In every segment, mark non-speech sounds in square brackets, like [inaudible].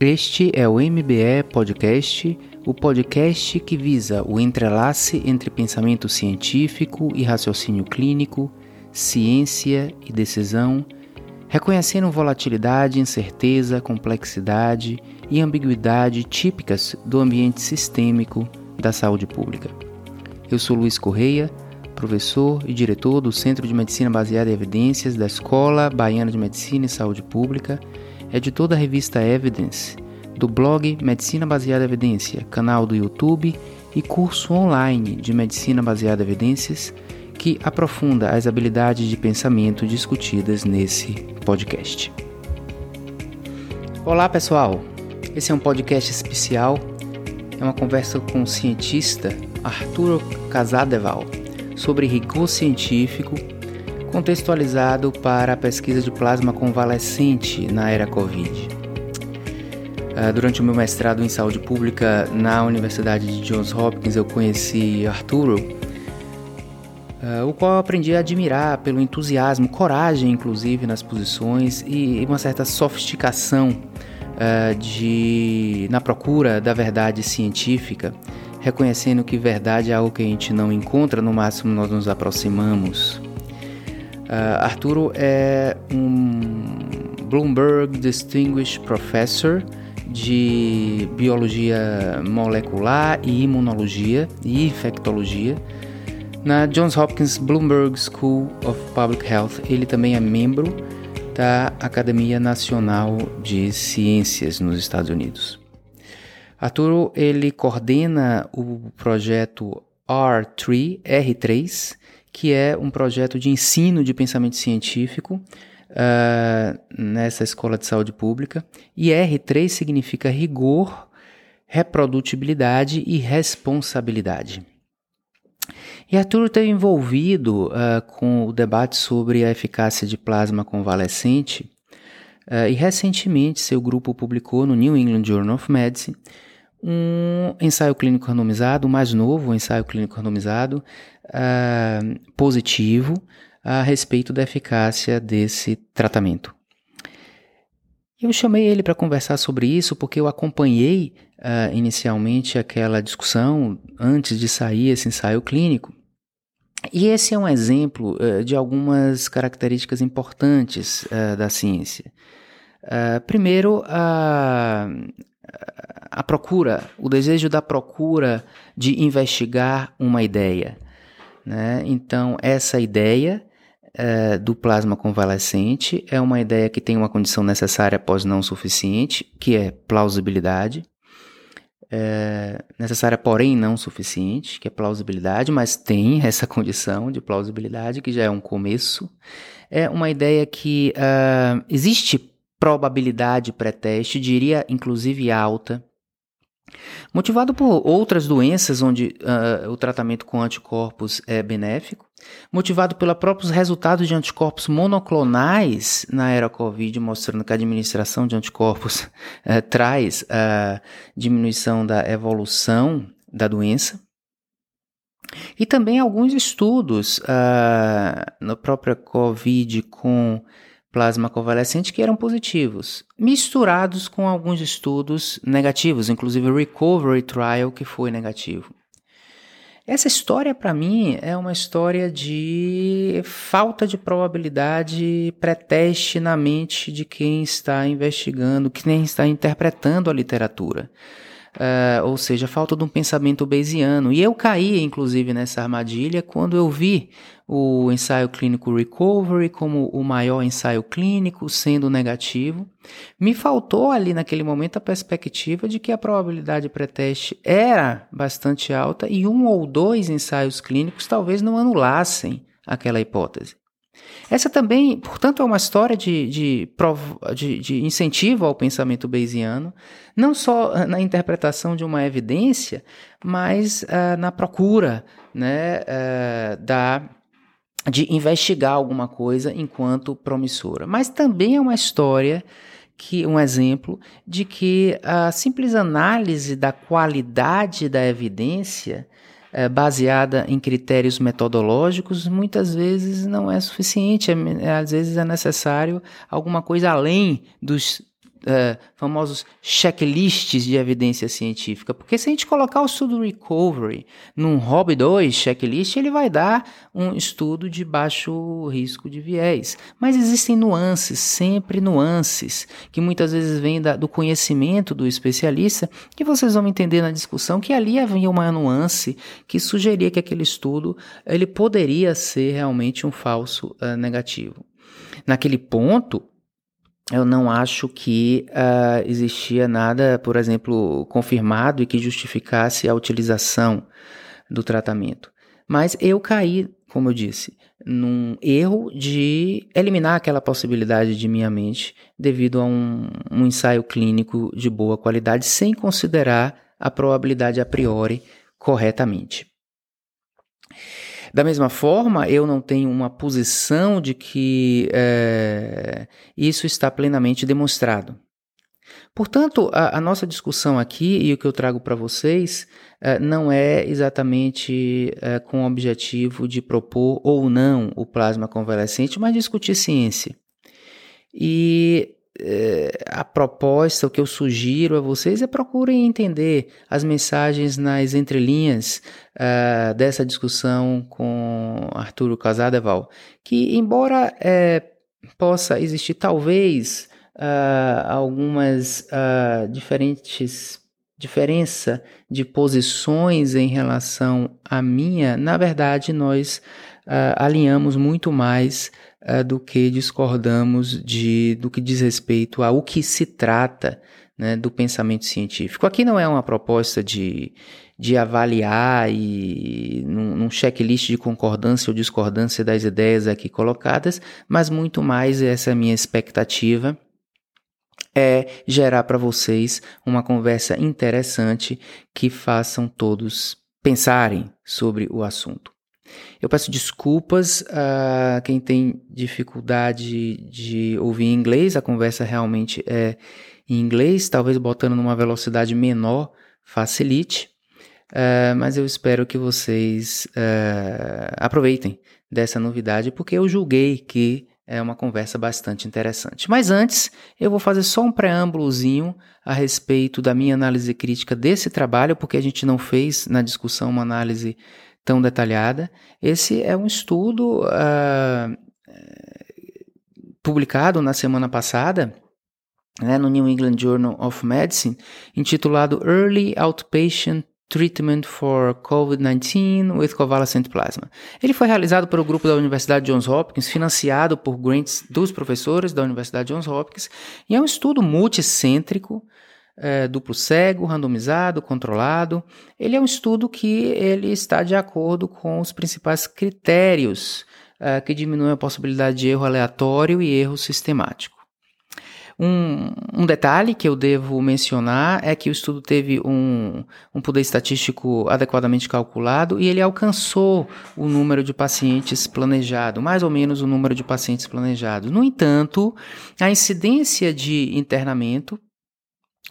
Este é o MBE Podcast, o podcast que visa o entrelace entre pensamento científico e raciocínio clínico, ciência e decisão, reconhecendo volatilidade, incerteza, complexidade e ambiguidade típicas do ambiente sistêmico da saúde pública. Eu sou Luiz Correia, professor e diretor do Centro de Medicina Baseada em Evidências da Escola Baiana de Medicina e Saúde Pública editor da revista Evidence, do blog Medicina Baseada em Evidência, canal do YouTube e curso online de Medicina Baseada em Evidências que aprofunda as habilidades de pensamento discutidas nesse podcast. Olá pessoal, esse é um podcast especial, é uma conversa com o cientista Arturo Casadeval sobre rigor científico contextualizado para a pesquisa de plasma convalescente na era Covid. Ah, durante o meu mestrado em saúde pública na Universidade de Johns Hopkins, eu conheci Arturo, ah, o qual aprendi a admirar pelo entusiasmo, coragem, inclusive, nas posições e uma certa sofisticação ah, de, na procura da verdade científica, reconhecendo que verdade é algo que a gente não encontra, no máximo nós nos aproximamos. Uh, Arturo é um Bloomberg Distinguished Professor de Biologia Molecular e Imunologia e Infectologia na Johns Hopkins Bloomberg School of Public Health. Ele também é membro da Academia Nacional de Ciências nos Estados Unidos. Arturo ele coordena o projeto R3, R3 que é um projeto de ensino de pensamento científico uh, nessa escola de saúde pública. E R3 significa rigor, reprodutibilidade e responsabilidade. E Arthur esteve envolvido uh, com o debate sobre a eficácia de plasma convalescente uh, e recentemente seu grupo publicou no New England Journal of Medicine um ensaio clínico randomizado, o mais novo ensaio clínico randomizado, uh, positivo a respeito da eficácia desse tratamento. Eu chamei ele para conversar sobre isso porque eu acompanhei uh, inicialmente aquela discussão antes de sair esse ensaio clínico. E esse é um exemplo uh, de algumas características importantes uh, da ciência. primeiro, a, a procura, o desejo da procura de investigar uma ideia. Né? Então, essa ideia é, do plasma convalescente é uma ideia que tem uma condição necessária após não suficiente, que é plausibilidade. É, necessária, porém não suficiente, que é plausibilidade, mas tem [laughs] essa condição de plausibilidade, que já é um começo. É uma ideia que uh, existe probabilidade pré-teste, diria inclusive alta, Motivado por outras doenças onde uh, o tratamento com anticorpos é benéfico, motivado pelos próprios resultados de anticorpos monoclonais na era Covid, mostrando que a administração de anticorpos uh, [laughs] traz a uh, diminuição da evolução da doença. E também alguns estudos uh, na própria Covid com plasma convalescente que eram positivos, misturados com alguns estudos negativos, inclusive o Recovery Trial que foi negativo. Essa história, para mim, é uma história de falta de probabilidade pré-teste na mente de quem está investigando, quem está interpretando a literatura. Uh, ou seja, falta de um pensamento bayesiano. E eu caí, inclusive, nessa armadilha quando eu vi o ensaio clínico Recovery como o maior ensaio clínico, sendo negativo. Me faltou ali naquele momento a perspectiva de que a probabilidade pré-teste era bastante alta e um ou dois ensaios clínicos talvez não anulassem aquela hipótese. Essa também, portanto, é uma história de, de, de, de, incentivo ao pensamento bayesiano, não só na interpretação de uma evidência, mas uh, na procura né, uh, da, de investigar alguma coisa enquanto promissora. Mas também é uma história que um exemplo de que a simples análise da qualidade da evidência é, baseada em critérios metodológicos, muitas vezes não é suficiente. É, às vezes é necessário alguma coisa além dos uh, famosos checklists de evidência científica, porque se a gente colocar o estudo recovery num Hobby 2 checklist, ele vai dar um estudo de baixo risco de viés. Mas existem nuances, sempre nuances, que muitas vezes vêm da, do conhecimento do especialista, que vocês vão entender na discussão que ali havia uma nuance que sugeria que aquele estudo ele poderia ser realmente um falso uh, negativo. Naquele ponto, eu não acho que uh, existia nada, por exemplo, confirmado e que justificasse a utilização do tratamento. Mas eu caí, como eu disse, num erro de eliminar aquela possibilidade de minha mente devido a um, um ensaio clínico de boa qualidade, sem considerar a probabilidade a priori corretamente. Da mesma forma, eu não tenho uma posição de que é, isso está plenamente demonstrado. Portanto, a, a, nossa discussão aqui e o que eu trago para vocês é, não é exatamente é, com o objetivo de propor ou não o plasma convalescente, mas discutir ciência. E é, a proposta, o que eu sugiro a vocês é procurem entender as mensagens nas entrelinhas uh, dessa discussão com Arturo Casadeval, que embora é, possa existir talvez uh, algumas uh, diferentes diferença de posições em relação à minha, na verdade nós alinhamos muito mais do que discordamos de, do que diz respeito ao que se trata né, do pensamento científico. Aqui não é uma proposta de, de avaliar e num, num checklist de concordância ou discordância das ideias aqui colocadas, mas muito mais essa minha expectativa é gerar para vocês uma conversa interessante que façam todos pensarem sobre o assunto. Eu peço desculpas a quem tem dificuldade de ouvir inglês, a conversa realmente é em inglês, talvez botando numa velocidade menor facilite, uh, mas eu espero que vocês uh, aproveitem dessa novidade, porque eu julguei que é uma conversa bastante interessante. Mas antes, eu vou fazer só um preâmbulozinho a respeito da minha análise crítica desse trabalho, porque a gente não fez na discussão uma análise tão detalhada. Esse é um estudo uh, publicado na semana passada né, no New England Journal of Medicine, intitulado Early Outpatient Treatment for COVID-19 with Convalescent Plasma. Ele foi realizado pelo grupo da Universidade Johns Hopkins, financiado por grants dos professores da Universidade Johns Hopkins, e é um estudo multicêntrico é, duplo cego, randomizado, controlado. Ele é um estudo que ele está de acordo com os principais critérios é, que diminuem a possibilidade de erro aleatório e erro sistemático. Um, um, detalhe que eu devo mencionar é que o estudo teve um, um, poder estatístico adequadamente calculado e ele alcançou o número de pacientes planejado, mais ou menos o número de pacientes planejados. No entanto, a incidência de internamento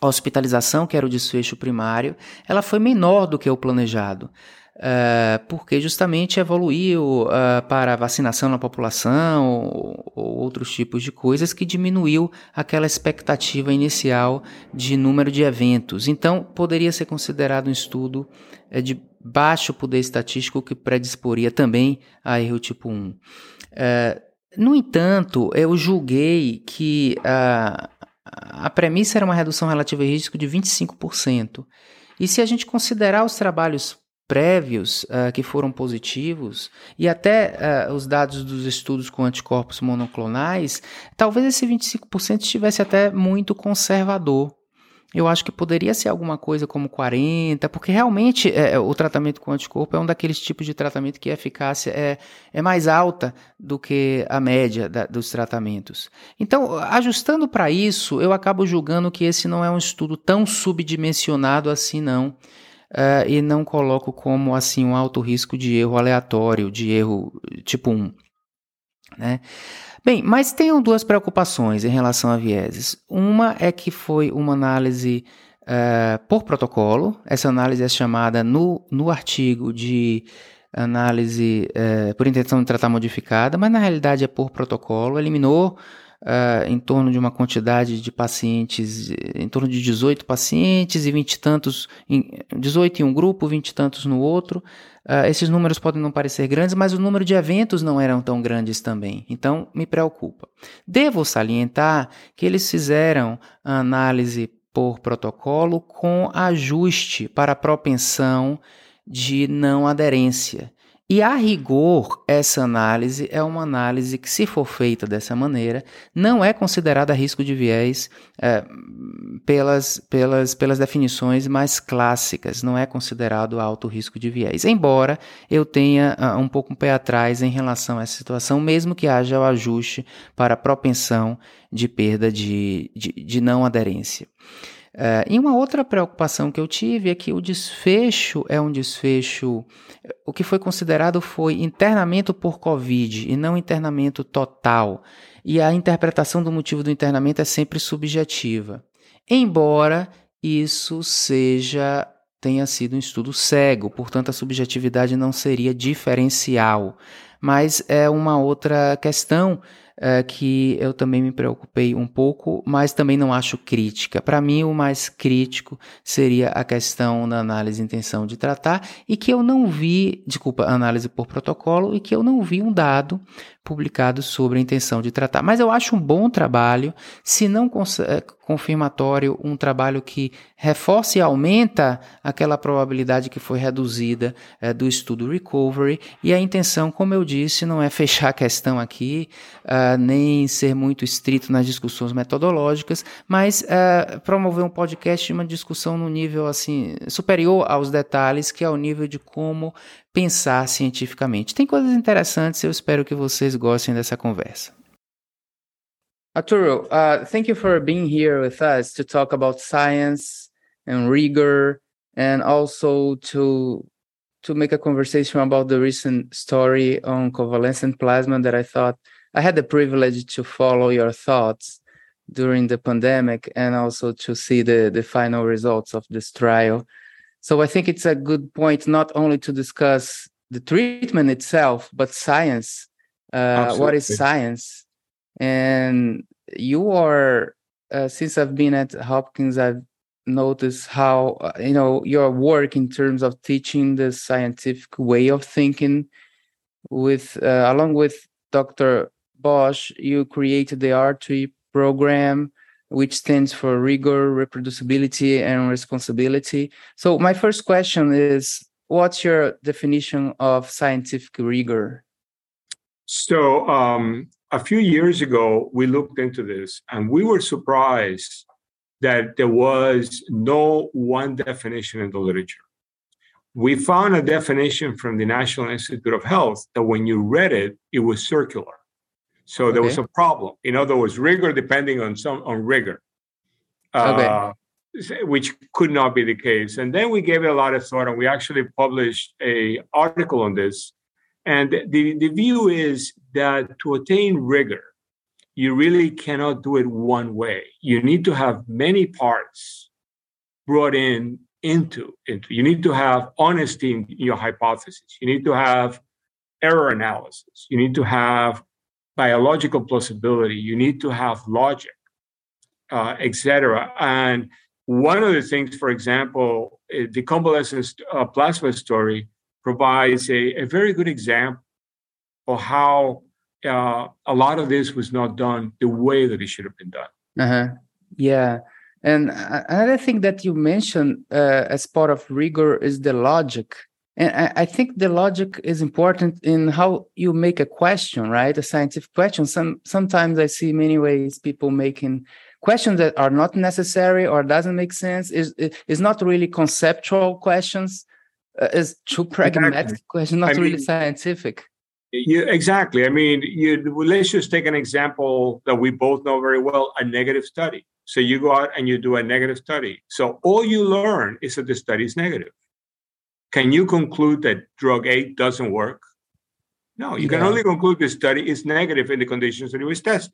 a hospitalização, que era o desfecho primário, ela foi menor do que o planejado. Uh, porque justamente evoluiu uh, para vacinação na população ou, ou, outros tipos de coisas que diminuiu aquela expectativa inicial de número de eventos. Então, poderia ser considerado um estudo uh, de baixo poder estatístico que predisporia também a erro tipo 1. no entanto, eu julguei que a premissa era uma redução relativa de risco de 25%. E se a gente considerar os trabalhos prévios uh, que foram positivos e até uh, os dados dos estudos com anticorpos monoclonais, talvez esse 25% estivesse até muito conservador. Eu acho que poderia ser alguma coisa como 40, porque realmente é, é, o tratamento com anticorpo é um daqueles tipos de tratamento que a eficácia é, é mais alta do que a média da, dos tratamentos. Então, ajustando para isso, eu acabo julgando que esse não é um estudo tão subdimensionado assim, não. Uh, e não coloco como assim um alto risco de erro aleatório, de erro tipo 1. Né? Bem, mas tenho duas preocupações em relação a vieses. Uma é que foi uma análise uh, por protocolo, essa análise é chamada no, no artigo de análise uh, por intenção de tratar modificada, mas na realidade é por protocolo, eliminou uh, em torno de uma quantidade de pacientes, em torno de 18 pacientes e 20 e tantos, em, 18 em um grupo, 20 e tantos no outro. Uh, esses números podem não parecer grandes, mas o número de eventos não eram tão grandes também. Então, me preocupa. Devo salientar que eles fizeram a análise por protocolo com ajuste para propensão de não aderência. E a rigor, essa análise é uma análise que, se for feita dessa maneira, não é considerada risco de viés é, pelas, pelas, pelas definições mais clássicas, não é considerado alto risco de viés. Embora eu tenha uh, um pouco um pé atrás em relação a essa situação, mesmo que haja o ajuste para propensão de perda de, de, de não aderência. Uh, e uma outra preocupação que eu tive é que o desfecho é um desfecho. O que foi considerado foi internamento por Covid e não internamento total. E a interpretação do motivo do internamento é sempre subjetiva. Embora isso seja tenha sido um estudo cego, portanto a subjetividade não seria diferencial. Mas é uma outra questão uh, que eu também me preocupei um pouco, mas também não acho crítica. Para mim, o mais crítico seria a questão da análise de intenção de tratar e que eu não vi, desculpa, análise por protocolo, e que eu não vi um dado publicado sobre a intenção de tratar. Mas eu acho um bom trabalho, se não eh, confirmatório, um trabalho que reforce e aumenta aquela probabilidade que foi reduzida é, do estudo Recovery. E a intenção, como eu disse, não é fechar a questão aqui, uh, nem ser muito estrito nas discussões metodológicas, mas uh, promover um podcast de uma discussão no nível assim superior aos detalhes, que é o nível de como pensar cientificamente. Tem coisas interessantes, eu espero que vocês gostem dessa conversa. Arturo, uh, thank you for being here with us to talk about science and rigor and also to to make a conversation about the recent story on convalescent plasma that I thought I had the privilege to follow your thoughts during the pandemic and also to see the, the final results of this trial. So I think it's a good point not only to discuss the treatment itself, but science. Uh, what is science? And you are, uh, since I've been at Hopkins, I've noticed how uh, you know your work in terms of teaching the scientific way of thinking. With uh, along with Dr. Bosch, you created the R3 program which stands for rigor, reproducibility, and responsibility. So, my first question is what's your definition of scientific rigor? So, um, a few years ago, we looked into this and we were surprised that there was no one definition in the literature. We found a definition from the National Institute of Health that when you read it, it was circular. So there was a problem. In other words, rigor depending on some on rigor, uh, okay. which could not be the case. And then we gave it a lot of thought, and we actually published a article on this. And the, the view is that to attain rigor, you really cannot do it one way. You need to have many parts brought in into into. You need to have honesty in your hypothesis. You need to have error analysis. You need to have biological plausibility, you need to have logic, uh, etc. And one of the things, for example, eh, the convalescent uh, plasma story provides a, a, very good example of how uh, a lot of this was not done the way that it should have been done. Uh-huh. Yeah. And uh, another thing that you mentioned uh, as part of rigor is the logic and I think the logic is important in how you make a question, right? A scientific question. Some sometimes I see many ways people making questions that are not necessary or doesn't make sense. Is is not really conceptual questions. Uh, is too pragmatic exactly. question, not I really mean, scientific. You, exactly. I mean, you, let's just take an example that we both know very well: a negative study. So you go out and you do a negative study. So all you learn is that the study is negative can you conclude that drug A doesn't work? No, you yeah. can only conclude the study is negative in the conditions that it was tested.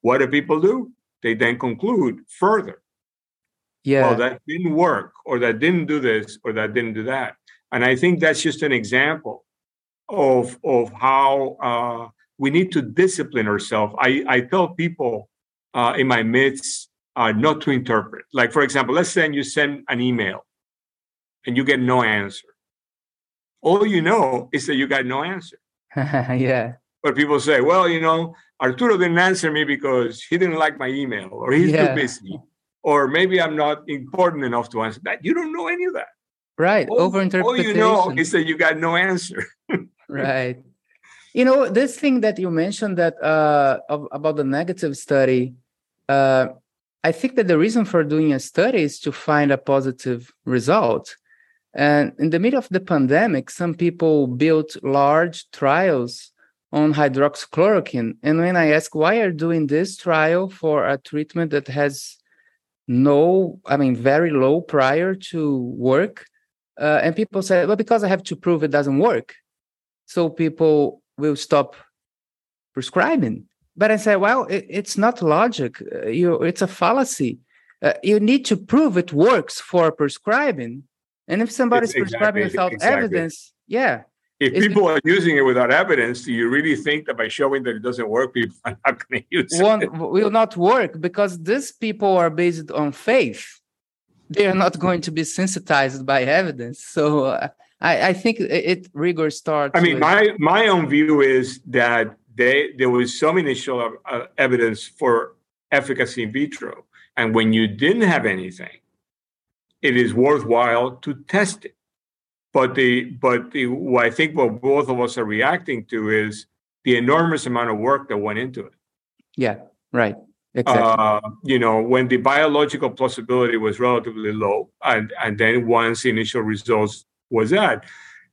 What do people do? They then conclude further. Yeah. Well, that didn't work, or that didn't do this, or that didn't do that. And I think that's just an example of of how uh, we need to discipline ourselves. I, I tell people uh, in my midst uh, not to interpret. Like, for example, let's say you send an email and you get no answer. All you know is that you got no answer. [laughs] yeah. But people say, well, you know, Arturo didn't answer me because he didn't like my email or he's yeah. too busy. Or maybe I'm not important enough to answer that. You don't know any of that. Right. All, Overinterpretation. All you know is that you got no answer. [laughs] right. You know, this thing that you mentioned that uh, about the negative study, uh, I think that the reason for doing a study is to find a positive result. And in the middle of the pandemic, some people built large trials on hydroxychloroquine. And when I ask why are doing this trial for a treatment that has no, I mean, very low prior to work, uh, and people say, well, because I have to prove it doesn't work. So people will stop prescribing. But I say, well, it, it's not logic. Uh, you, it's a fallacy. Uh, you need to prove it works for prescribing. And if somebody's it's prescribing exactly, without exactly. evidence, yeah. If people are using it without evidence, do you really think that by showing that it doesn't work, people are not going [laughs] to use One, it? will not work because these people are based on faith. They are not going to be sensitized by evidence. So uh, I, I, think it, rigor starts. I mean, with... my my own view is that they there was some initial uh, evidence for efficacy in vitro, and when you didn't have anything, it is worthwhile to test it. But the but the what I think what both of us are reacting to is the enormous amount of work that went into it. Yeah, right. Exactly. Uh, you know, when the biological plausibility was relatively low, and and then once the initial results was that,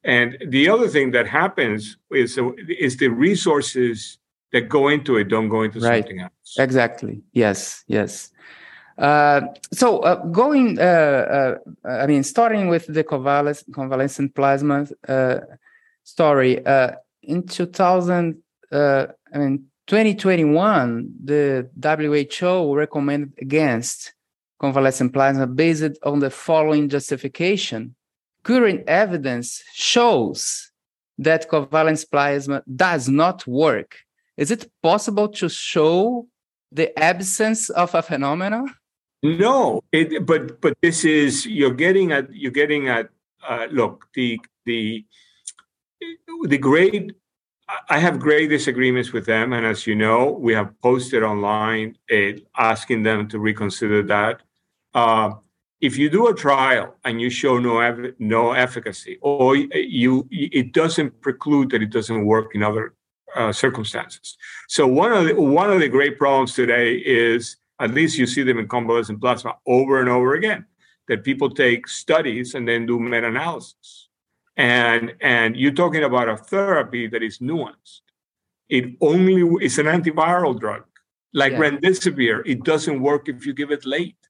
and the other thing that happens is is the resources that go into it don't go into right. something else. Exactly. Yes. Yes. Uh, so uh, going, uh, uh I mean, starting with the convalescent, convalescent plasma uh, story in 2000, I mean, 2021, the WHO recommended against convalescent plasma based on the following justification current evidence shows that covalent plasma does not work. Is it possible to show the absence of a phenomenon? No, it, but but this is you're getting at you're getting at uh, look the the the great I have great disagreements with them, and as you know, we have posted online uh, asking them to reconsider that. Uh, if you do a trial and you show no ev- no efficacy, or you it doesn't preclude that it doesn't work in other uh, circumstances. So one of the one of the great problems today is at least you see them in convalescent plasma over and over again that people take studies and then do meta-analysis. And and you're talking about a therapy that is nuanced. It only is an antiviral drug like yeah. remdesivir. It doesn't work if you give it late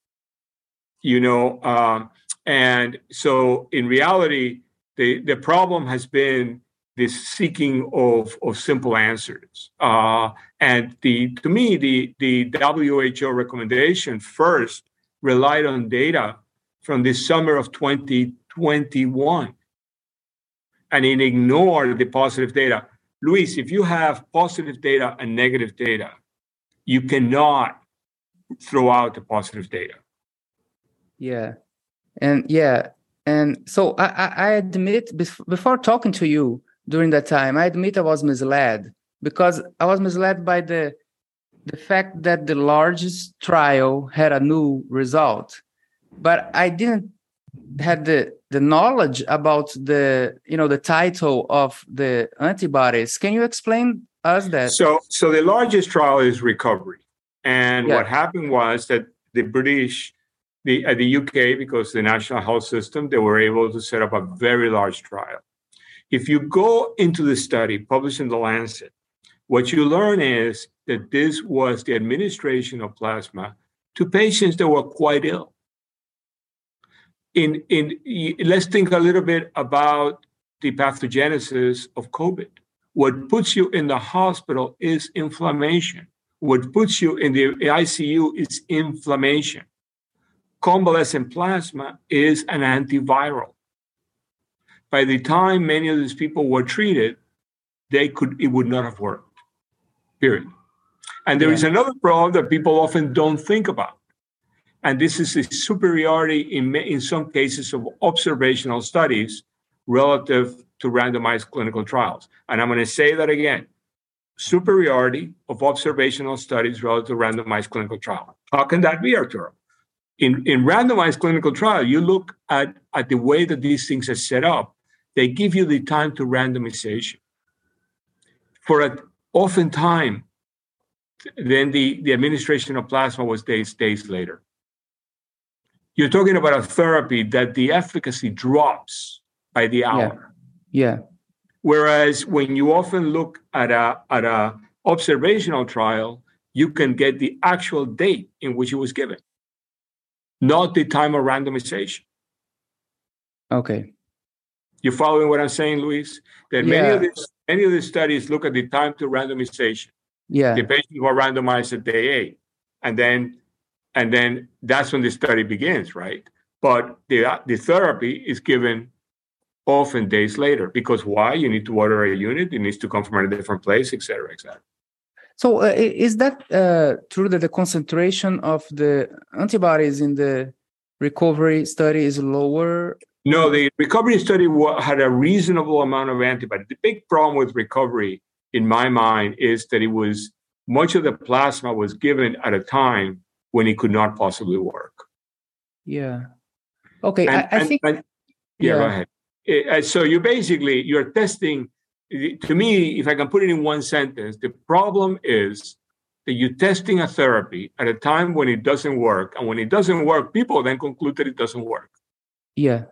you know um, and so in reality the the problem has been this seeking of of simple answers uh, and the to me the the WHO recommendation first relied on data from the summer of 2021 and it ignored the positive data. Luis if you have positive data and negative data you cannot throw out the positive data. Yeah. And yeah. And so i i admit before talking to you during that time i admit i was misled because i was misled by the the fact that the largest trial had a new result but i didn't had the the knowledge about the you know the titer of the antibodies can you explain us that so so the largest trial is recovery and yeah. what happened was that the british the, at the UK, because the national health system, they were able to set up a very large trial. If you go into the study published in the Lancet, what you learn is that this was the administration of plasma to patients that were quite ill. In, in let's think a little bit about the pathogenesis of COVID. What puts you in the hospital is inflammation. What puts you in the ICU is inflammation convalescent plasma is an antiviral. By the time many of these people were treated, they could it would not have worked. Period. And there yeah. is another problem that people often don't think about. And this is the superiority in, in some cases of observational studies relative to randomized clinical trials. And I'm going to say that again superiority of observational studies relative to randomized clinical trial. How can that be, Arturo? In, in randomized clinical trial, you look at, at the way that these things are set up, they give you the time to randomization. For a, often time, then the, the administration of plasma was days, days later. You're talking about a therapy that the efficacy drops by the hour. Yeah. yeah. Whereas when you often look at a at a observational trial, you can get the actual date in which it was given, not the time of randomization. Okay. You following what I'm saying, Luis? That yeah. many of these many of these studies look at the time to randomization. Yeah. The patients were randomized at day eight. And then and then that's when the study begins, right? But the the therapy is given often days later. Because why? You need to order a unit, it needs to come from a different place, et cetera, et cetera. So, uh, is that uh, true that the concentration of the antibodies in the recovery study is lower? No, the recovery study had a reasonable amount of antibody. The big problem with recovery, in my mind, is that it was much of the plasma was given at a time when it could not possibly work. Yeah. Okay. And, I, I and, think. And, yeah, yeah, go ahead. Eh, uh, so you basically you're testing to me if i can put it in one sentence the problem is that you're testing a therapy at a time when it doesn't work and when it doesn't work people then conclude that it doesn't work yeah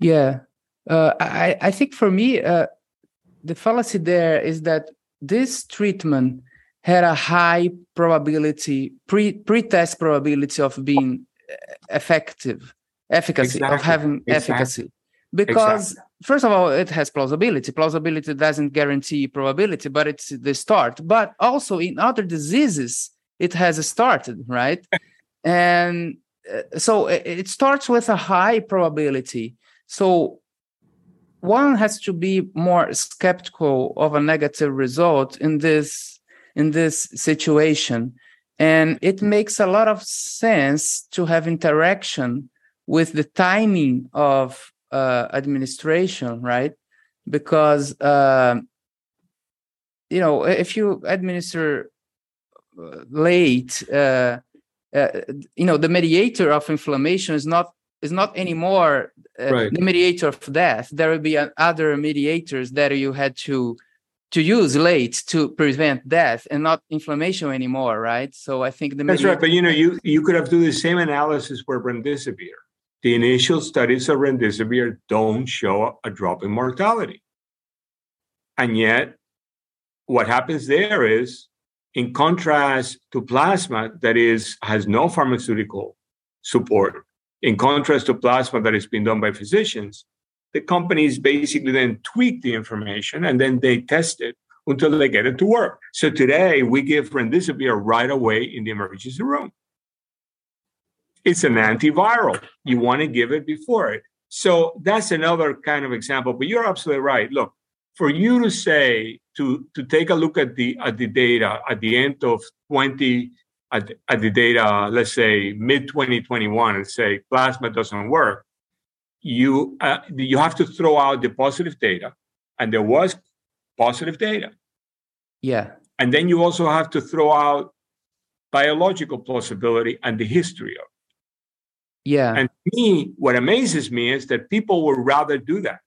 yeah uh, I, I think for me uh, the fallacy there is that this treatment had a high probability pre pre-test probability of being uh, effective efficacy exactly. of having exactly. efficacy because exactly. first of all it has plausibility plausibility doesn't guarantee probability but it's the start but also in other diseases it has started right [laughs] and uh, so it starts with a high probability so one has to be more skeptical of a negative result in this in this situation and it makes a lot of sense to have interaction with the timing of uh, administration, right? Because uh, you know if you administer uh, late, uh, uh, you know the mediator of inflammation is not is not anymore uh, right. the mediator of death. There will be other mediators that you had to to use late to prevent death and not inflammation anymore, right? So I think the that's right. But you know, you you could have do the same analysis for remdesivir the initial studies of remdesivir don't show a drop in mortality. And yet, what happens there is, in contrast to plasma that is has no pharmaceutical support, in contrast to plasma that is being done by physicians, the companies basically then tweak the information and then they test it until they get it to work. So today we give remdesivir right away in the emergency room. It's an antiviral. You want to give it before it. So that's another kind of example. But you're absolutely right. Look, for you to say to to take a look at the at the data at the end of 20 at, at the data, let's say mid 2021, and say plasma doesn't work, you uh, you have to throw out the positive data, and there was positive data. Yeah. And then you also have to throw out biological plausibility and the history of yeah. And me, what amazes me is that people would rather do that.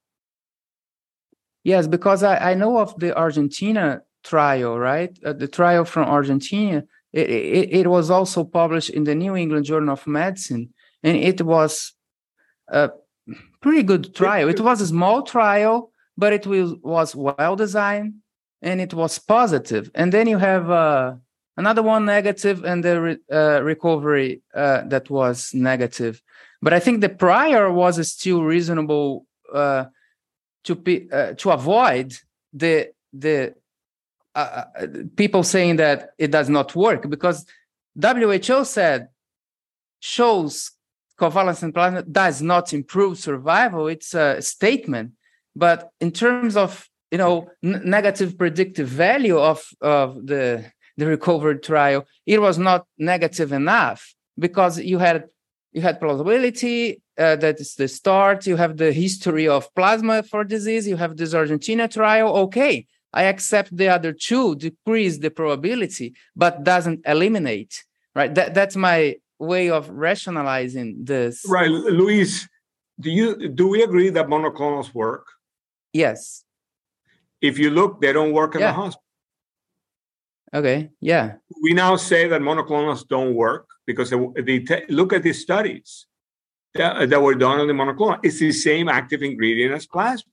Yes, because I, I know of the Argentina trial, right? Uh, the trial from Argentina. It, it, it, was also published in the New England Journal of Medicine, and it was a pretty good trial. It was a small trial, but it was, well designed and it was positive. And then you have uh, another one negative and the re- uh, recovery uh, that was negative but i think the prior was still reasonable uh, to be uh, to avoid the the uh, uh, people saying that it does not work because who said shows covalescent plasma does not improve survival. It's a statement. But in terms of you know n- negative predictive value of of the the recovery trial it was not negative enough because you had you had plausibility uh, that is the start. You have the history of plasma for disease. You have this argentina trial. Okay i accept the other two decrease the probability but doesn't eliminate right? That, that's my way of rationalizing this. Right luis do you do we agree that monoclonals work? Yes. If you look they don't work in Yeah. the hospital. Okay yeah. We now say that monoclonals don't work because they, the te- look at these studies that, that were done on the monoclonal. It's the same active ingredient as plasma,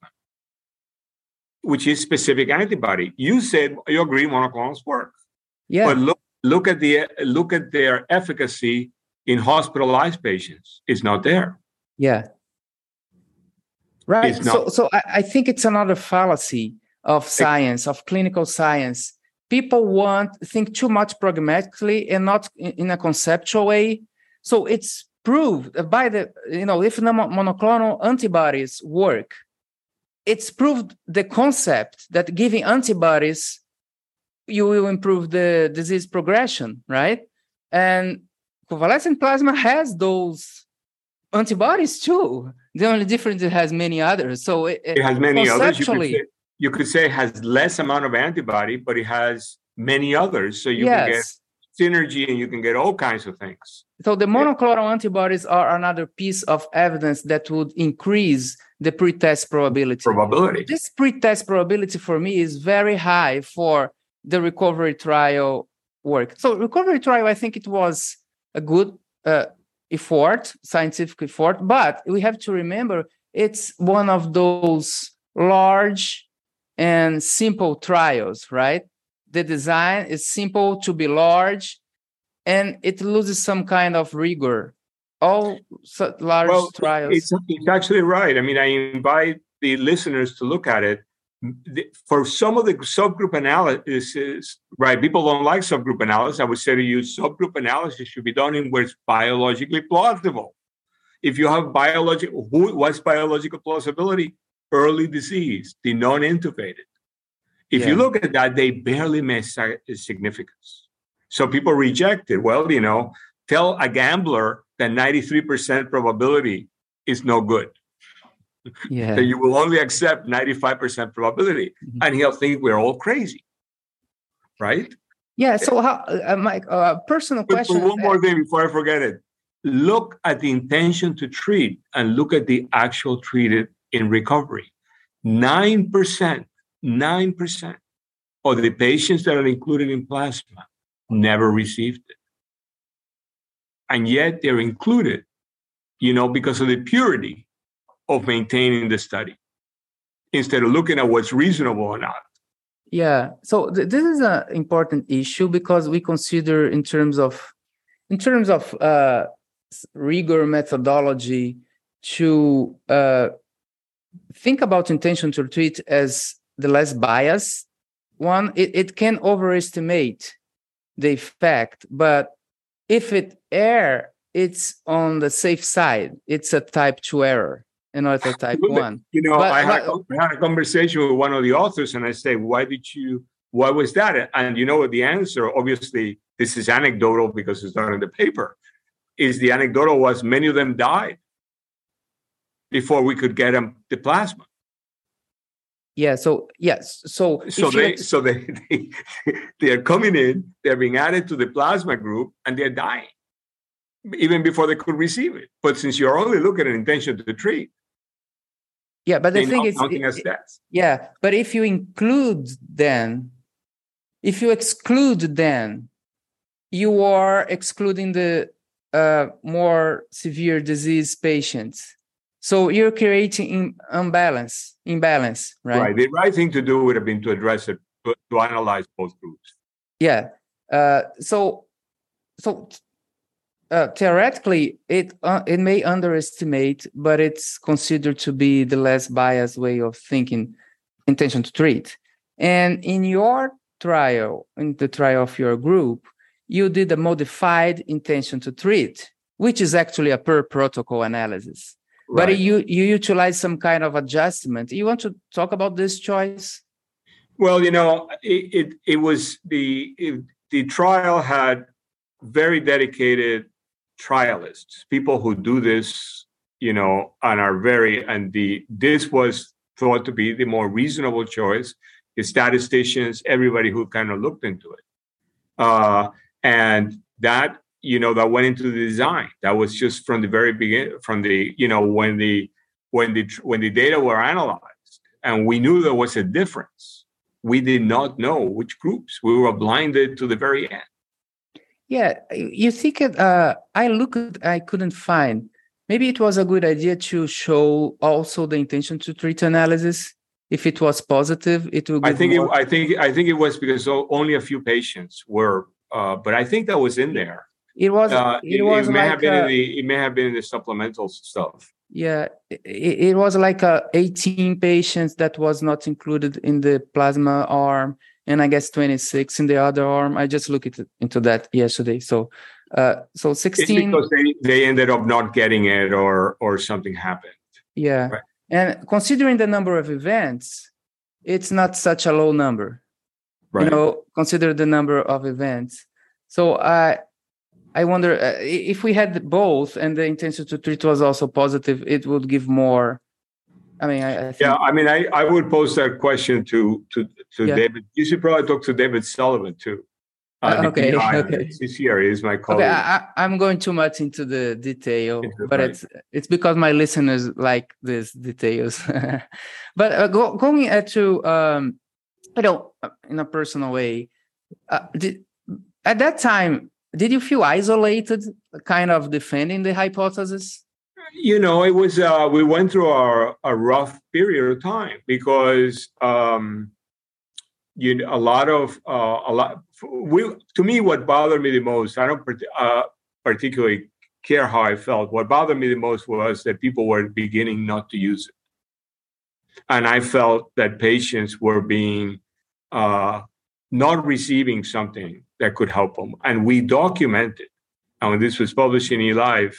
which is specific antibody. You said you agree monoclonals work, yeah but look look at the look at their efficacy in hospitalized patients. It's not there. Yeah. Right. It's So, not- so I, I think it's another fallacy of science, of clinical science. People want think too much pragmatically and not in, in a conceptual way. So it's proved by the you know if the monoclonal antibodies work, it's proved the concept that giving antibodies you will improve the disease progression, right? And convalescent plasma has those antibodies too. The only difference it has many others. So it, It has many others. You could, say, you could say it has less amount of antibody, but it has many others. So you can get synergy and you can get all kinds of things. So the monoclonal antibodies are another piece of evidence that would increase the pretest probability. Probability. This pretest probability for me is very high for the recovery trial work. So recovery trial, I think it was a good uh, effort, scientific effort, but we have to remember it's one of those large and simple trials, right? The design is simple to be large and it loses some kind of rigor. All large well, trials. It's, it's actually right. I mean, I invite the listeners to look at it. Mm, the- For some of the subgroup analysis, right? People don't like subgroup analysis. I would say to you, subgroup analysis should be done in where it's biologically plausible. If you have biological, who, what's biological plausibility? Early disease, the non-intubated. If you look at that, they barely miss significance. So people reject it. Well, you know, tell a gambler that 93% probability is no good. yeah. That you will only accept 95% probability. Mhm. And he'll think we're all crazy. Right? Yeah. So, how, uh, Mike, uh, personal But, question. one more thing before I forget it. Look at the intention to treat and look at the actual treated in recovery. 9%, 9% of the patients that are included in plasma never received it. And yet they're included, you know, because of the purity of maintaining the study instead of looking at what's reasonable or not. Yeah. So th- this is an important issue because we consider in terms of in terms of uh, rigor methodology to uh, think about intention to treat as the less biased one. It, it can overestimate the effect, but if it err, it's on the safe side. It's a type two error and not a type one. You know, But- I, had, but- I had a conversation with one of the authors, and I say, "Why did you? Why was that?" And you know what the answer? Obviously, this is anecdotal because it's not in the paper. Is the anecdotal was many of them died before we could get them the plasma. Yeah. So yes. So So they, so [laughs] they, they, they are coming in. They're being added to the plasma group, and they're dying even before they could receive it. But since you're only looking at intention to treat, yeah, but the thing is, counting it- as deaths. Yeah, but if you include then, if you exclude then, you are excluding the uh, more severe disease patients. So you're creating imbalance, imbalance, right? Right. The right thing to do would have been to address it, to, to analyze both groups. Yeah. Uh, so, so uh, theoretically, it uh, it may underestimate, but it's considered to be the less biased way of thinking intention to treat. And in your trial, in the trial of your group, you did a modified intention to treat, which is actually a per protocol analysis. But Right. you you utilize some kind of adjustment. You want to talk about this choice? Well, you know, it it, it was the it, the trial had very dedicated trialists, people who do this, you know, and are very and the this was thought to be the more reasonable choice. The statisticians, everybody who kind of looked into it, uh, and that you know that went into the design. That was just from the very beginning, from the you know when the when the when the data were analyzed, and we knew there was a difference. We did not know which groups. We were blinded to the very end. Yeah, you think it, uh, I looked, I couldn't find. Maybe it was a good idea to show also the intention to treat analysis. If it was positive, it would. I think it, I think I think it was because only a few patients were, uh, but I think that was in there. It was. Uh, it, it, was. It may like have been in the. It may have been in the supplemental stuff. Yeah, it, it was like a 18 patients that was not included in the plasma arm and I guess 26 in the other arm. I just looked into that yesterday. So, uh, so 16 it's because they, they ended up not getting it or or something happened. Yeah, right. and considering the number of events, it's not such a low number. Right. You know, consider the number of events. So I. I wonder uh, if we had both and the intention to treat was also positive, it would give more I mean, I, I yeah. I mean, I, I would pose that question to to to yeah. David. You should probably talk to David Sullivan too. Uh, okay, okay. He's here. He's my colleague. Okay, I, am going too much into the detail, into but right. it's it's because my listeners like these details. [laughs] but uh, go, going to um, you know, in a personal way, uh, did, at that time, did you feel isolated, kind of defending the hypothesis? you know, it was uh, we went through a, a rough period of time because um, you know, a lot of uh, a lot. We, to me, what bothered me the most, I don't uh, particularly care how I felt. What bothered me the most was that people were beginning not to use it, and I felt that patients were being uh, not receiving something that could help them, and we documented. And this was published in eLife,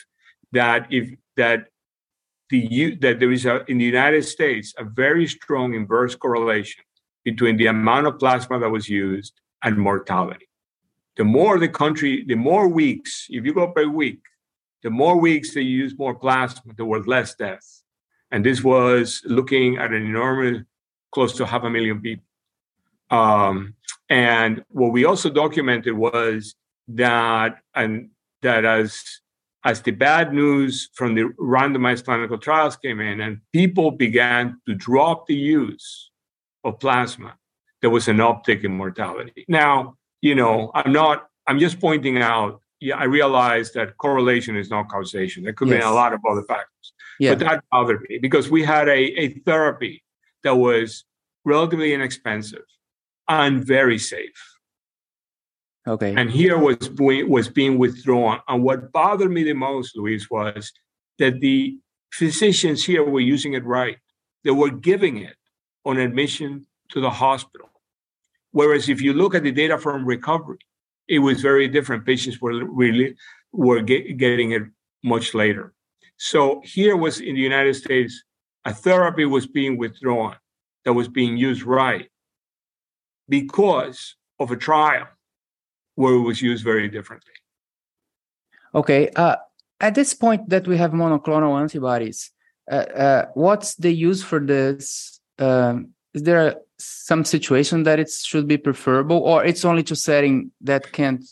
that if that the that there is a, in the United States a very strong inverse correlation between the amount of plasma that was used and mortality. The more the country, the more weeks, if you go by week, the more weeks they use more plasma, there were less deaths. And this was looking at an enormous, close to half a million people. Um, and what we also documented was that, and that as as the bad news from the randomized clinical trials came in and people began to drop the use of plasma, there was an uptick in mortality. Now, you know, I'm not, I'm just pointing out, yeah, I realize that correlation is not causation. There could yes. be a lot of other factors. Yeah. But that bothered me because we had a, a therapy that was relatively inexpensive and very safe. Okay. And here was was being withdrawn. And what bothered me the most, Luis, was that the physicians here were using it right. They were giving it on admission to the hospital. Whereas if you look at the data from recovery, it was very different. Patients were really were get, getting it much later. So here was in the United States, a therapy was being withdrawn that was being used right because of a trial where it was used very differently. Okay. Uh, at this point that we have monoclonal antibodies, uh, uh, what's the use for this? Um, is there some situation that it should be preferable, or it's only to setting that can't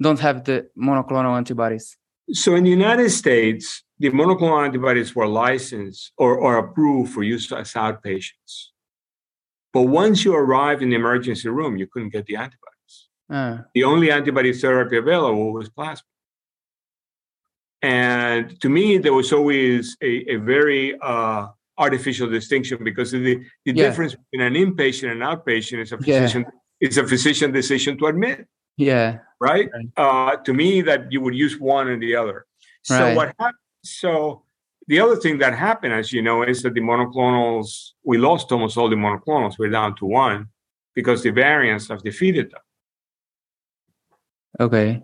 don't have the monoclonal antibodies? So in the United States, the monoclonal antibodies were licensed or, or approved for use as outpatients. But once you arrived in the emergency room, you couldn't get the antibodies. Uh. The only antibody therapy available was plasma. And to me, there was always a, a very uh, artificial distinction because the, the yeah. difference between an inpatient and outpatient is a physician yeah. is a physician decision to admit. Yeah. Right. right. Uh, to me, that you would use one and the other. So right. what happened? So the other thing that happened, as you know, is that the monoclonals we lost almost all the monoclonals. We're down to one because the variants have defeated them. Okay.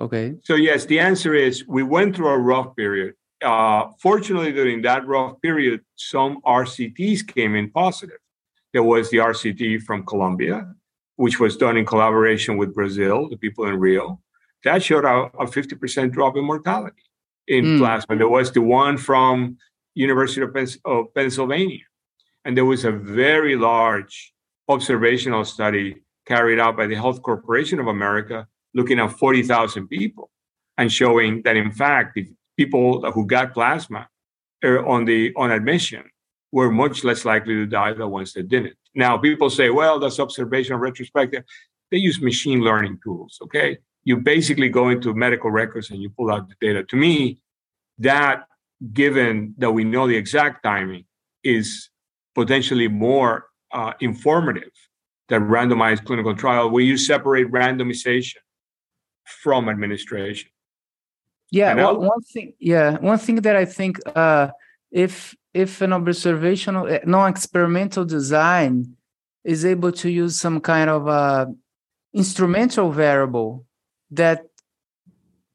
Okay. So yes, the answer is we went through a rough period. uh, fortunately, during that rough period, some RCTs came in positive. There was the RCT from Colombia, which was done in collaboration with Brazil, the people in Rio. That showed a, a 50% drop in mortality in mm. plasma. There was the one from University of, Pens- of Pennsylvania. And there was a very large observational study carried out by the Health Corporation of America looking at 40,000 people and showing that in fact the people who got plasma uh, on the on admission were much less likely to die than ones that didn't. Now people say, well, that's observational retrospective. They use machine learning tools. Okay, you basically go into medical records and you pull out the data. To me, that given that we know the exact timing is potentially more uh, informative than randomized clinical trial where you separate randomization from administration yeah well, one thing yeah one thing that i think uh, if if an observational eh, non-experimental design is able to use some kind of a uh, instrumental variable that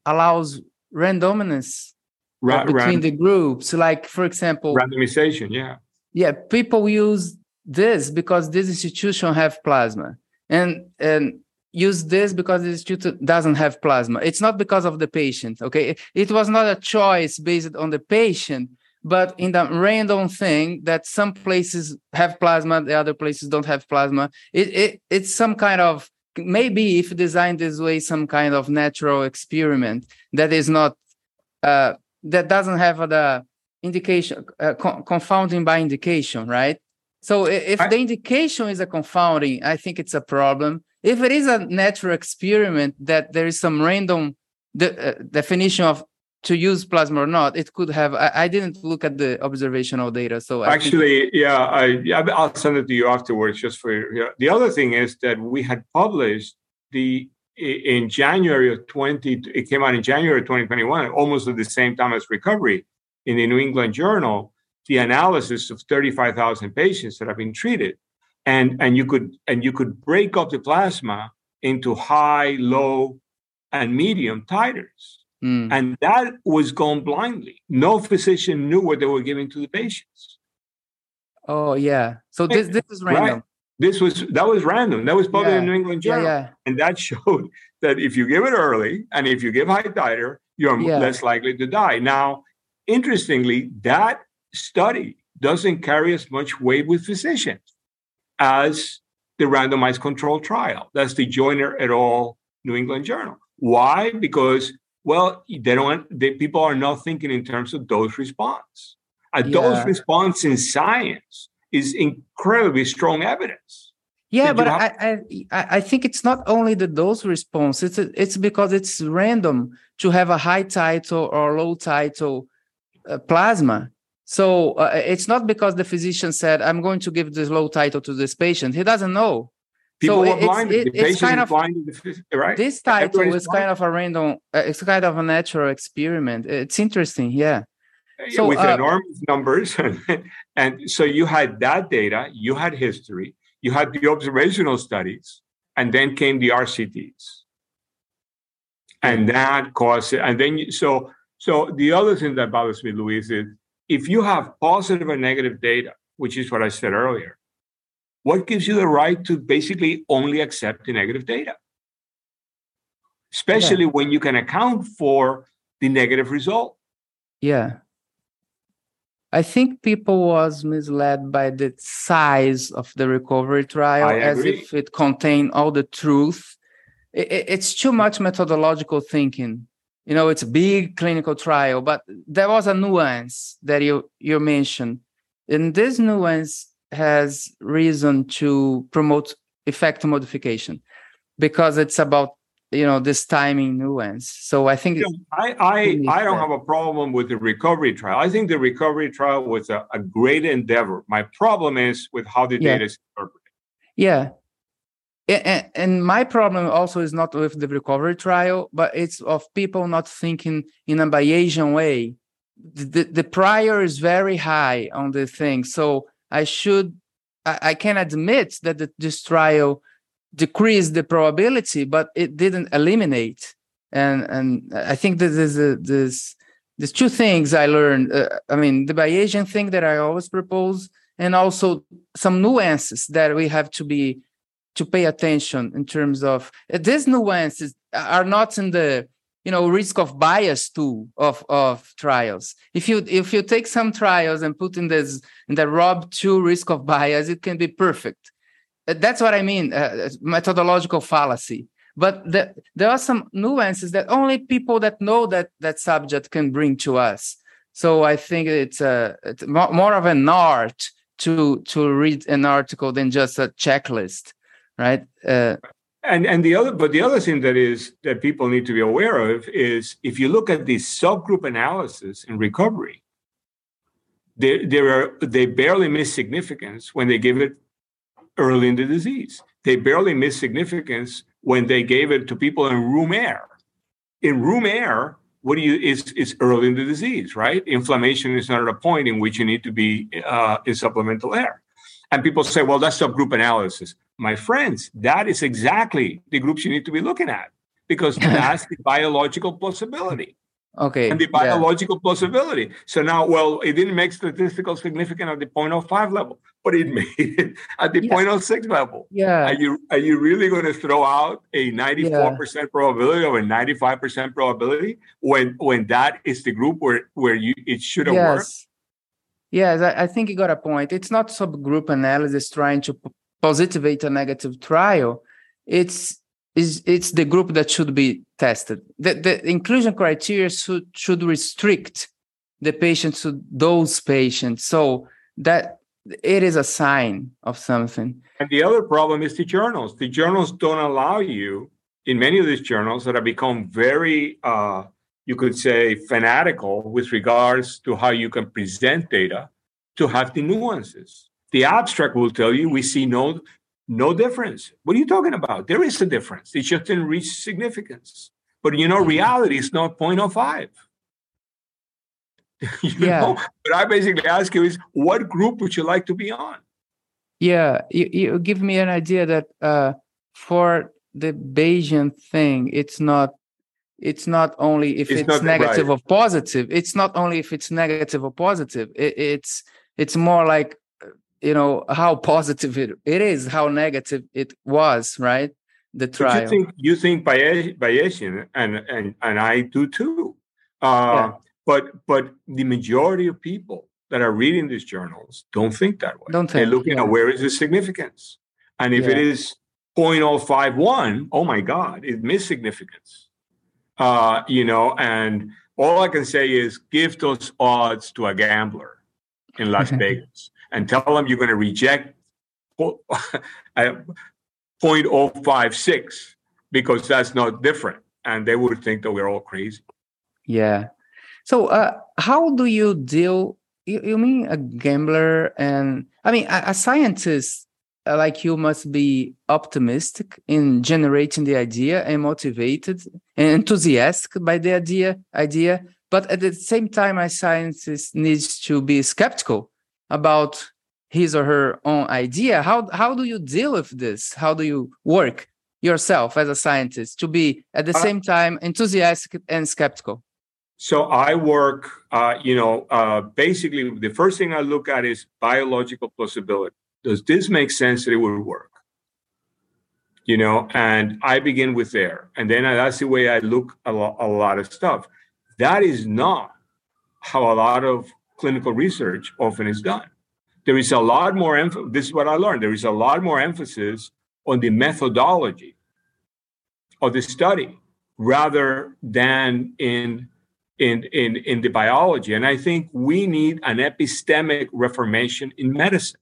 allows randomness Ra- between the groups. Like for example randomization yeah. Yeah people use this because this institution have plasma and and use this because the institute doesn't have plasma. It's not because of the patient okay? It, it was not a choice based on the patient but in the random thing that some places have plasma the other places don't have plasma it, it it's some kind of maybe if designed this way some kind of natural experiment that is not uh, that doesn't have the indication uh, co- confounding by indication right? So if the indication is a confounding i think it's a problem. If it is a natural experiment that there is some random de- uh, definition of to use plasma or not it could have i, I didn't look at the observational data so actually yeah I, i'll send it to you afterwards just for the other thing is that we had published the in january of 20 it came out in january of 2021 almost at the same time as recovery in the new england journal the analysis of 35000 patients that have been treated. And and you could and you could break up the plasma into high low and medium titers mm. and that was gone blindly no physician knew what they were giving to the patients oh yeah so this this is random right. this was that was random that was published yeah. in new england journal yeah, yeah. and that [laughs] showed that if you give it early and if you give high titer you're less likely to die now interestingly that study doesn't carry as much weight with physicians as the randomized control trial. That's the Joyner et al. New England Journal. Why? Because well, they don't. They, people are not thinking in terms of dose response. A yeah. dose response in science is incredibly strong evidence. Yeah, but have- I, I I think it's not only the dose response. It's it's because it's random to have a high titer or low titer uh, plasma so uh, it's not because the physician said, "I'm going to give this low titer to this patient." He doesn't know. People so are blinded. It, the it's kind of blinded, right? This titer is kind of a random. Uh, it's kind of a natural experiment. It's interesting, yeah. So, with uh, enormous numbers, [laughs] and so you had that data, you had history, you had the observational studies, and then came the RCTs, and that caused it. And then so so the other thing that bothers me, Luis, is if you have positive or negative data, which is what I said earlier, what gives you the right to basically only accept the negative data? Especially yeah. when you can account for the negative result. Yeah. I think people was misled by the size of the recovery trial as if it contained all the truth. it's too much methodological thinking you know it's a big clinical trial but there was a nuance that you you mentioned and this nuance has reason to promote effect modification because it's about you know this timing nuance so i think i i, I don't have a problem with the recovery trial i think the recovery trial was a, a great endeavor my problem is with how the yeah. data is interpreted yeah and, and my problem also is not with the recovery trial, but it's of people not thinking in a Bayesian way. The, the prior is very high on the thing. So I should, I, I can admit that the, this trial decreased the probability, but it didn't eliminate. And and I think this this there's two things I learned. Uh, I mean, the Bayesian thing that I always propose, and also some nuances that we have to be to pay attention in terms of uh, these nuances are not in the you know risk of bias too of of trials. If you if you take some trials and put in this in the RoB 2 risk of bias it can be perfect. Uh, that's what i mean uh, methodological fallacy. But the, there are some nuances that only people that know that that subject can bring to us. So i think it's, a, it's more of an art to to read an article than just a checklist right? Uh, and and the other, but the other thing that is that people need to be aware of is if you look at the subgroup analysis in recovery, there there are they barely miss significance when they give it early in the disease. They barely miss significance when they gave it to people in room air. In room air, what do you is is early in the disease, right? Inflammation is not at a point in which you need to be uh, in supplemental air. And people say, well, that's subgroup analysis my friends, that is exactly the groups you need to be looking at because [laughs] that's the biological possibility. Okay. And the biological yeah. possibility. So now, well, it didn't make statistical significance at the 0.05 level, but it [laughs] made it at the yeah. 0.06 level. Yeah. Are you are you really going to throw out a 94% yeah. probability or a 95% probability when when that is the group where where you it should have yes. worked? Yes, I, think you got a point. It's not subgroup analysis trying to positivate a negative trial, it's is it's the group that should be tested. The, the inclusion criteria should should restrict the patients to those patients. So that it is a sign of something. And the other problem is the journals. The journals don't allow you, in many of these journals that have become very, uh, you could say, fanatical with regards to how you can present data, to have the nuances. The abstract will tell you we see no no difference. What are you talking about? There is a difference. It just didn't reach significance. But you know, reality is not 0.05. [laughs] you yeah. know, but I basically ask you is what group would you like to be on? Yeah, you, you give me an idea that uh, for the Bayesian thing, it's not it's not only if it's, it's negative right. or positive. It's not only if it's negative or positive. It, it's it's more like you know how positive it, it is how negative it was right the trial but you think you think Bayesian and and and I do too uh, yeah. but but the majority of people that are reading these journals don't think that way don't think, they're looking yeah. at where is the significance and if yeah. it is 0.051 oh my god it missed significance uh, you know and all I can say is give those odds to a gambler in Las Vegas and tell them you're going to reject [laughs] 0.056 because that's not different. And they would think that we're all crazy. Yeah. So, uh, how do you deal? You, you, mean a gambler? And I mean, a, a scientist uh, like you must be optimistic in generating the idea and motivated and enthusiastic by the idea idea. But at the same time a scientist needs to be skeptical about his or her own idea. How how do you deal with this? How do you work yourself as a scientist to be at the uh, same time enthusiastic and skeptical? So i work uh, you know uh, basically the first thing i look at is biological plausibility does this make sense that it would work you know and i begin with there and then that's the way i look a, lo- a lot of stuff that is not how a lot of clinical research often is done there is a lot more emphasis. This is what I learned. There is a lot more emphasis on the methodology of the study rather than in in in in the biology. And I think we need an epistemic reformation in medicine.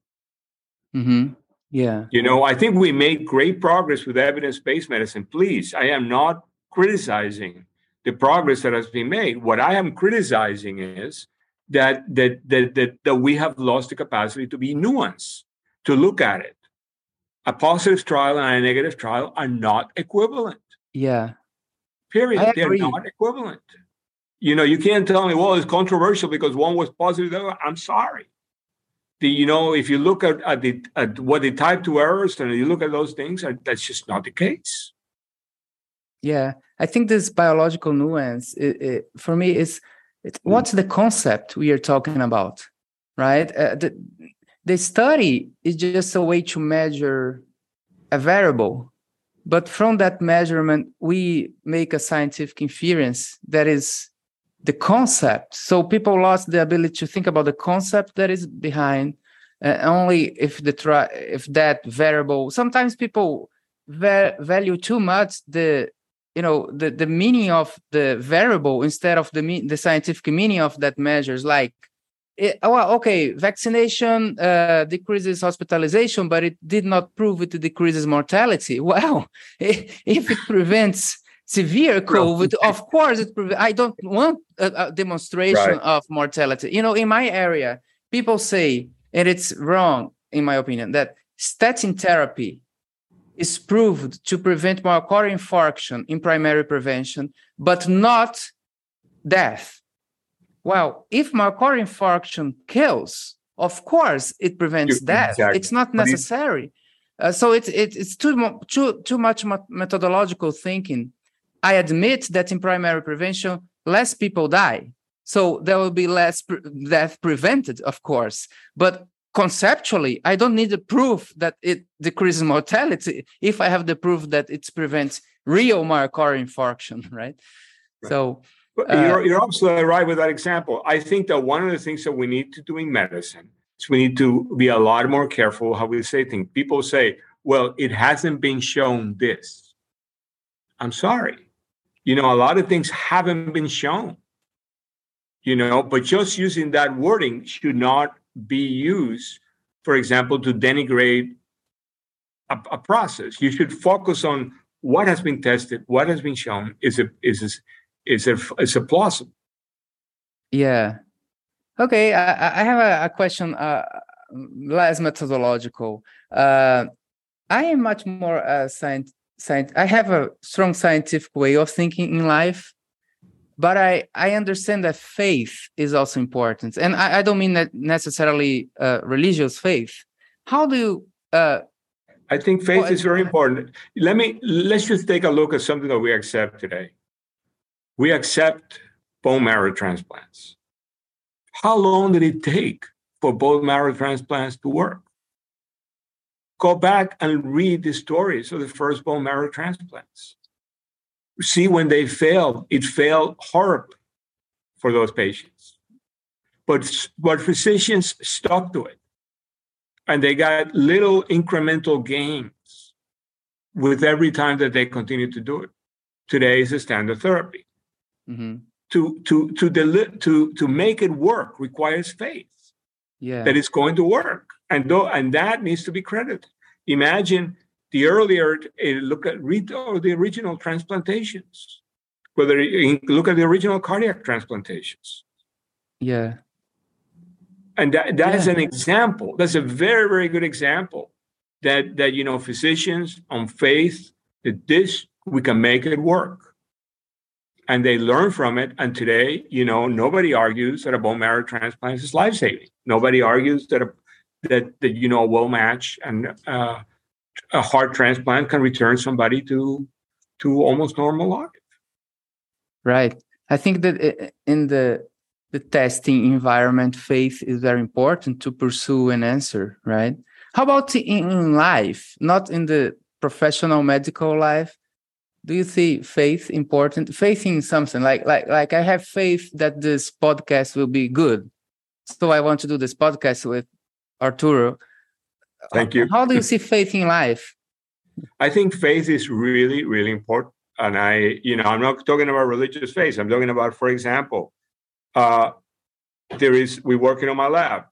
Mm-hmm. Yeah. You know, I think we made great progress with evidence-based medicine. Please, I am not criticizing the progress that has been made. What I am criticizing is that that that that, that we have lost the capacity to be nuanced, to look at it. A positive trial and a negative trial are not equivalent. Yeah. Period. They're not equivalent. You know, you can't tell me, well, it's controversial because one was positive. I'm sorry. The, you know, if you look at, at the at what the type two errors and you look at those things, that's just not the case. Yeah, I think this biological nuance, it, it, for me, is It, what's the concept we are talking about, right? Uh, the, the study is just a way to measure a variable, but from that measurement, we make a scientific inference that is the concept. So people lost the ability to think about the concept that is behind. Uh, only if the try if that variable. Sometimes people va- value too much the you know the the meaning of the variable instead of the the scientific meaning of that measures like it, oh, well, okay vaccination uh, decreases hospitalization but it did not prove it decreases mortality [laughs] well [laughs] if it prevents severe covid of [laughs] course it i don't want a, a demonstration right. of mortality you know in my area people say and it's wrong in my opinion that statin therapy is proved to prevent myocardial infarction in primary prevention, but not death. Well, if myocardial infarction kills, of course it prevents death. Exactly. It's not necessary. Uh, so it's it, it's too too too much methodological thinking. I admit that in primary prevention, less people die, so there will be less pre- death prevented, of course. But conceptually i don't need the proof that it decreases mortality if i have the proof that it prevents real myocardial infarction [laughs] right, right. so uh, you're, you're absolutely right with that example. I think that one of the things that we need to do in medicine is we need to be a lot more careful how we say things. People say well it hasn't been shown this. I'm sorry you know a lot of things haven't been shown you know but just using that wording should not be used, for example, to denigrate a, a, process. You should focus on what has been tested, what has been shown. Is it is it, is it is it plausible? Yeah. Okay, I, I have a, a question, uh, less methodological. Uh, I am much more uh, science. Science. I have a strong scientific way of thinking in life, but I I understand that faith is also important, and I, I don't mean that necessarily uh, religious faith. How do you? Uh, I think faith well, is very important. Let me let's just take a look at something that we accept today. We accept bone marrow transplants. How long did it take for bone marrow transplants to work? Go back and read the stories of the first bone marrow transplants see when they failed, it failed horribly for those patients. But, but physicians stuck to it. And they got little incremental gains with every time that they continued to do it. Today is a standard therapy. Mm-hmm. To, to, to, deli- to, to make it work requires faith yeah. that it's going to work. And, th- and that needs to be credited. Imagine the earlier uh, look at read the original transplantations. Whether you look at the original cardiac transplantations. Yeah. And that, that yeah. is an example that's a very very good example that that you know physicians on faith that this we can make it work. And they learn from it and today you know nobody argues that a bone marrow transplant is life-saving. Nobody argues that a that, that you know will match and uh, a heart transplant can return somebody to to almost normal life. Right. I think that in the the testing environment, faith is very important to pursue an answer. Right. How about in life, not in the professional medical life? Do you see faith important? Faith in something like like like I have faith that this podcast will be good, so I want to do this podcast with Arturo Thank you. How do you see faith in life? I think faith is really, really important. And I, you know, I'm not talking about religious faith. I'm talking about, for example, uh, there is we working on my lab.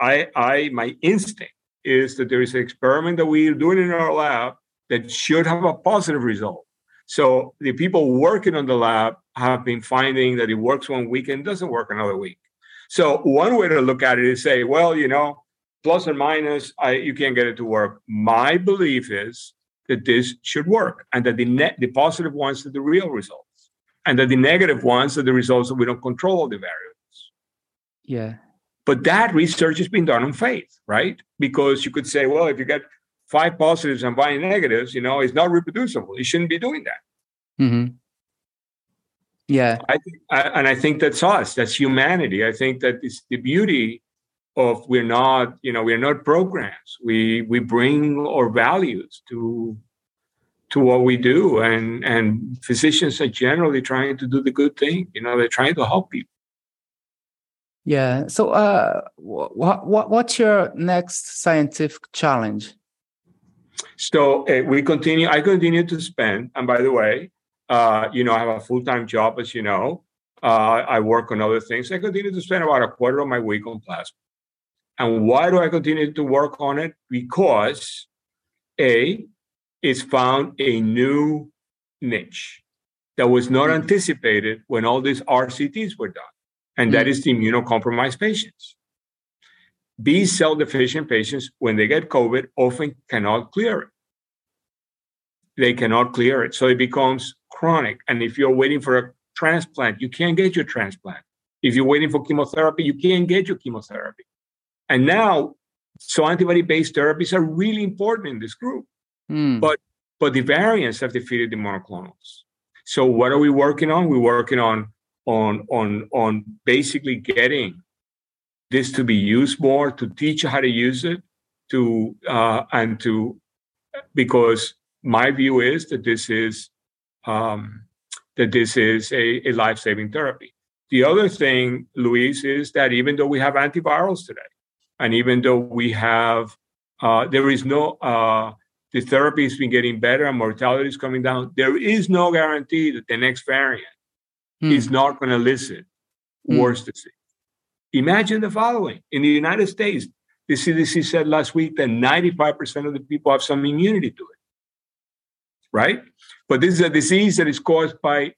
I, I, my instinct is that there is an experiment that we're doing in our lab that should have a positive result. So the people working on the lab have been finding that it works one week and doesn't work another week. So one way to look at it is say, well, you know, plus and minus, I, you can't get it to work. My belief is that this should work, and that the net, the positive ones are the real results, and that the negative ones are the results that we don't control all the variables. Yeah. But that research has been done on faith, right? Because you could say, well, if you get five positives and five negatives, you know, it's not reproducible. You shouldn't be doing that. Mm-hmm. Yeah. I think, I, and I think that's us. That's humanity. I think that it's the beauty of we're not, you know, we're not programs. We we bring our values to to what we do, and and physicians are generally trying to do the good thing. You know, they're trying to help people. Yeah. So, uh, what what what's your next scientific challenge? So uh, we continue. I continue to spend, and by the way, uh, you know, I have a full time job, as you know. Uh, I work on other things. I continue to spend about a quarter of my week on plasma. And why do I continue to work on it? Because A, it's found a new niche that was not mm-hmm. anticipated when all these RCTs were done, and mm-hmm. that is the immunocompromised patients. B cell deficient patients, when they get COVID, often cannot clear it. They cannot clear it. So it becomes chronic. And if you're waiting for a transplant, you can't get your transplant. If you're waiting for chemotherapy, you can't get your chemotherapy. And now, so antibody-based therapies are really important in this group. Mm. But but the variants have defeated the monoclonals. So what are we working on? We're working on on on on basically getting this to be used more, to teach you how to use it, to uh, and to because my view is that this is um, that this is a, a life-saving therapy. The other thing, Luis, is that even though we have antivirals today, and even though we have, uh, there is no, uh, the therapy has been getting better and mortality is coming down, there is no guarantee that the next variant hmm. is not going to elicit hmm. worse disease. Imagine the following in the United States, the CDC said last week that 95% of the people have some immunity to it. Right? But this is a disease that is caused by,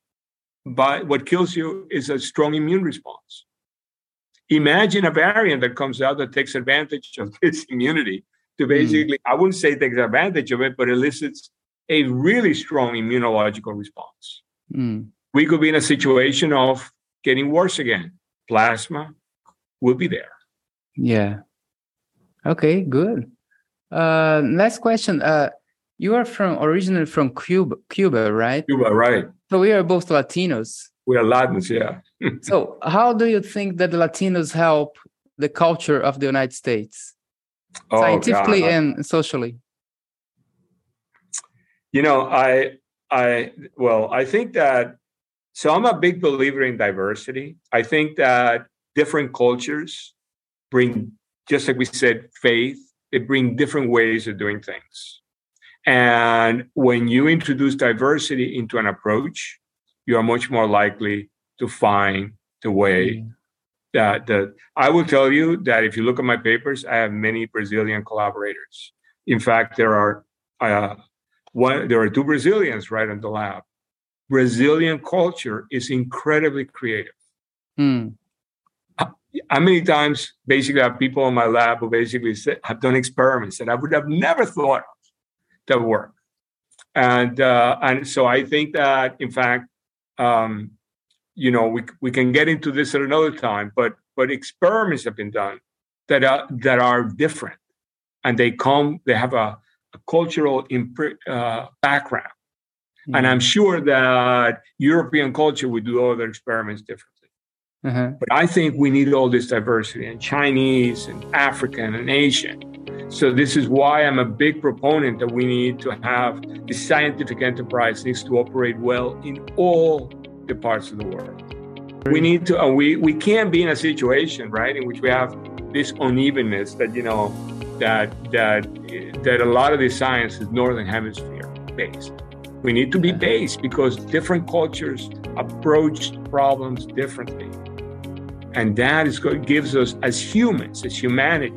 by what kills you is a strong immune response. Imagine a variant that comes out that takes advantage of [laughs] this immunity to hmm. basically, mm. I wouldn't say takes advantage of it, but elicits a really strong immunological response. Mm. We could be in a situation of getting worse again. Plasma will be there. Yeah. Okay, good. Uh, last question. Uh, you are from originally from Cuba, Cuba, right? Cuba, right. So we are both Latinos. We are Latins, yeah. so, how do you think that the Latinos help the culture of the United States, oh, scientifically God. and socially? You know, I, I, well, I think that. So, I'm a big believer in diversity. I think that different cultures bring, just like we said, faith. They bring different ways of doing things. And when you introduce diversity into an approach, you are much more likely to find the way mm. that that I will tell you that if you look at my papers, I have many Brazilian collaborators. In fact, there are uh, one there are two Brazilians right in the lab. Brazilian culture is incredibly creative. Mm. How many times basically have people in my lab who basically say, have done experiments that I would have never thought of that work. And uh, and so I think that in fact um, you know, we we can get into this at another time, but but experiments have been done that are that are different, and they come they have a, a cultural uh, background, mm-hmm. and I'm sure that European culture would do other experiments differently. Uh-huh. But I think we need all this diversity and Chinese and African and Asian. So this is why I'm a big proponent that we need to have the scientific enterprise needs to operate well in all the parts of the world. We need to, we, we can't be in a situation, right, in which we have this unevenness that, you know, that, that, that a lot of the science is Northern Hemisphere based. We need to be based because different cultures approach problems differently. And that is what gives us, as humans, as humanity,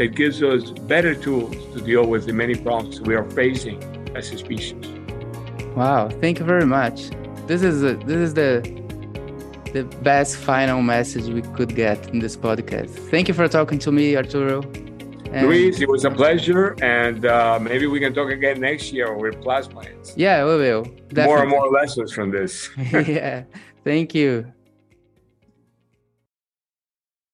that gives us better tools to deal with the many problems we are facing as a species. Wow, thank you very much this is a, this is the the best final message we could get in this podcast. Thank you for talking to me, Arturo. And Luis, it was a pleasure, and uh, maybe we can talk again next year with plasmids. Yeah, we will. Definitely. More and more lessons from this. [laughs] yeah, thank you.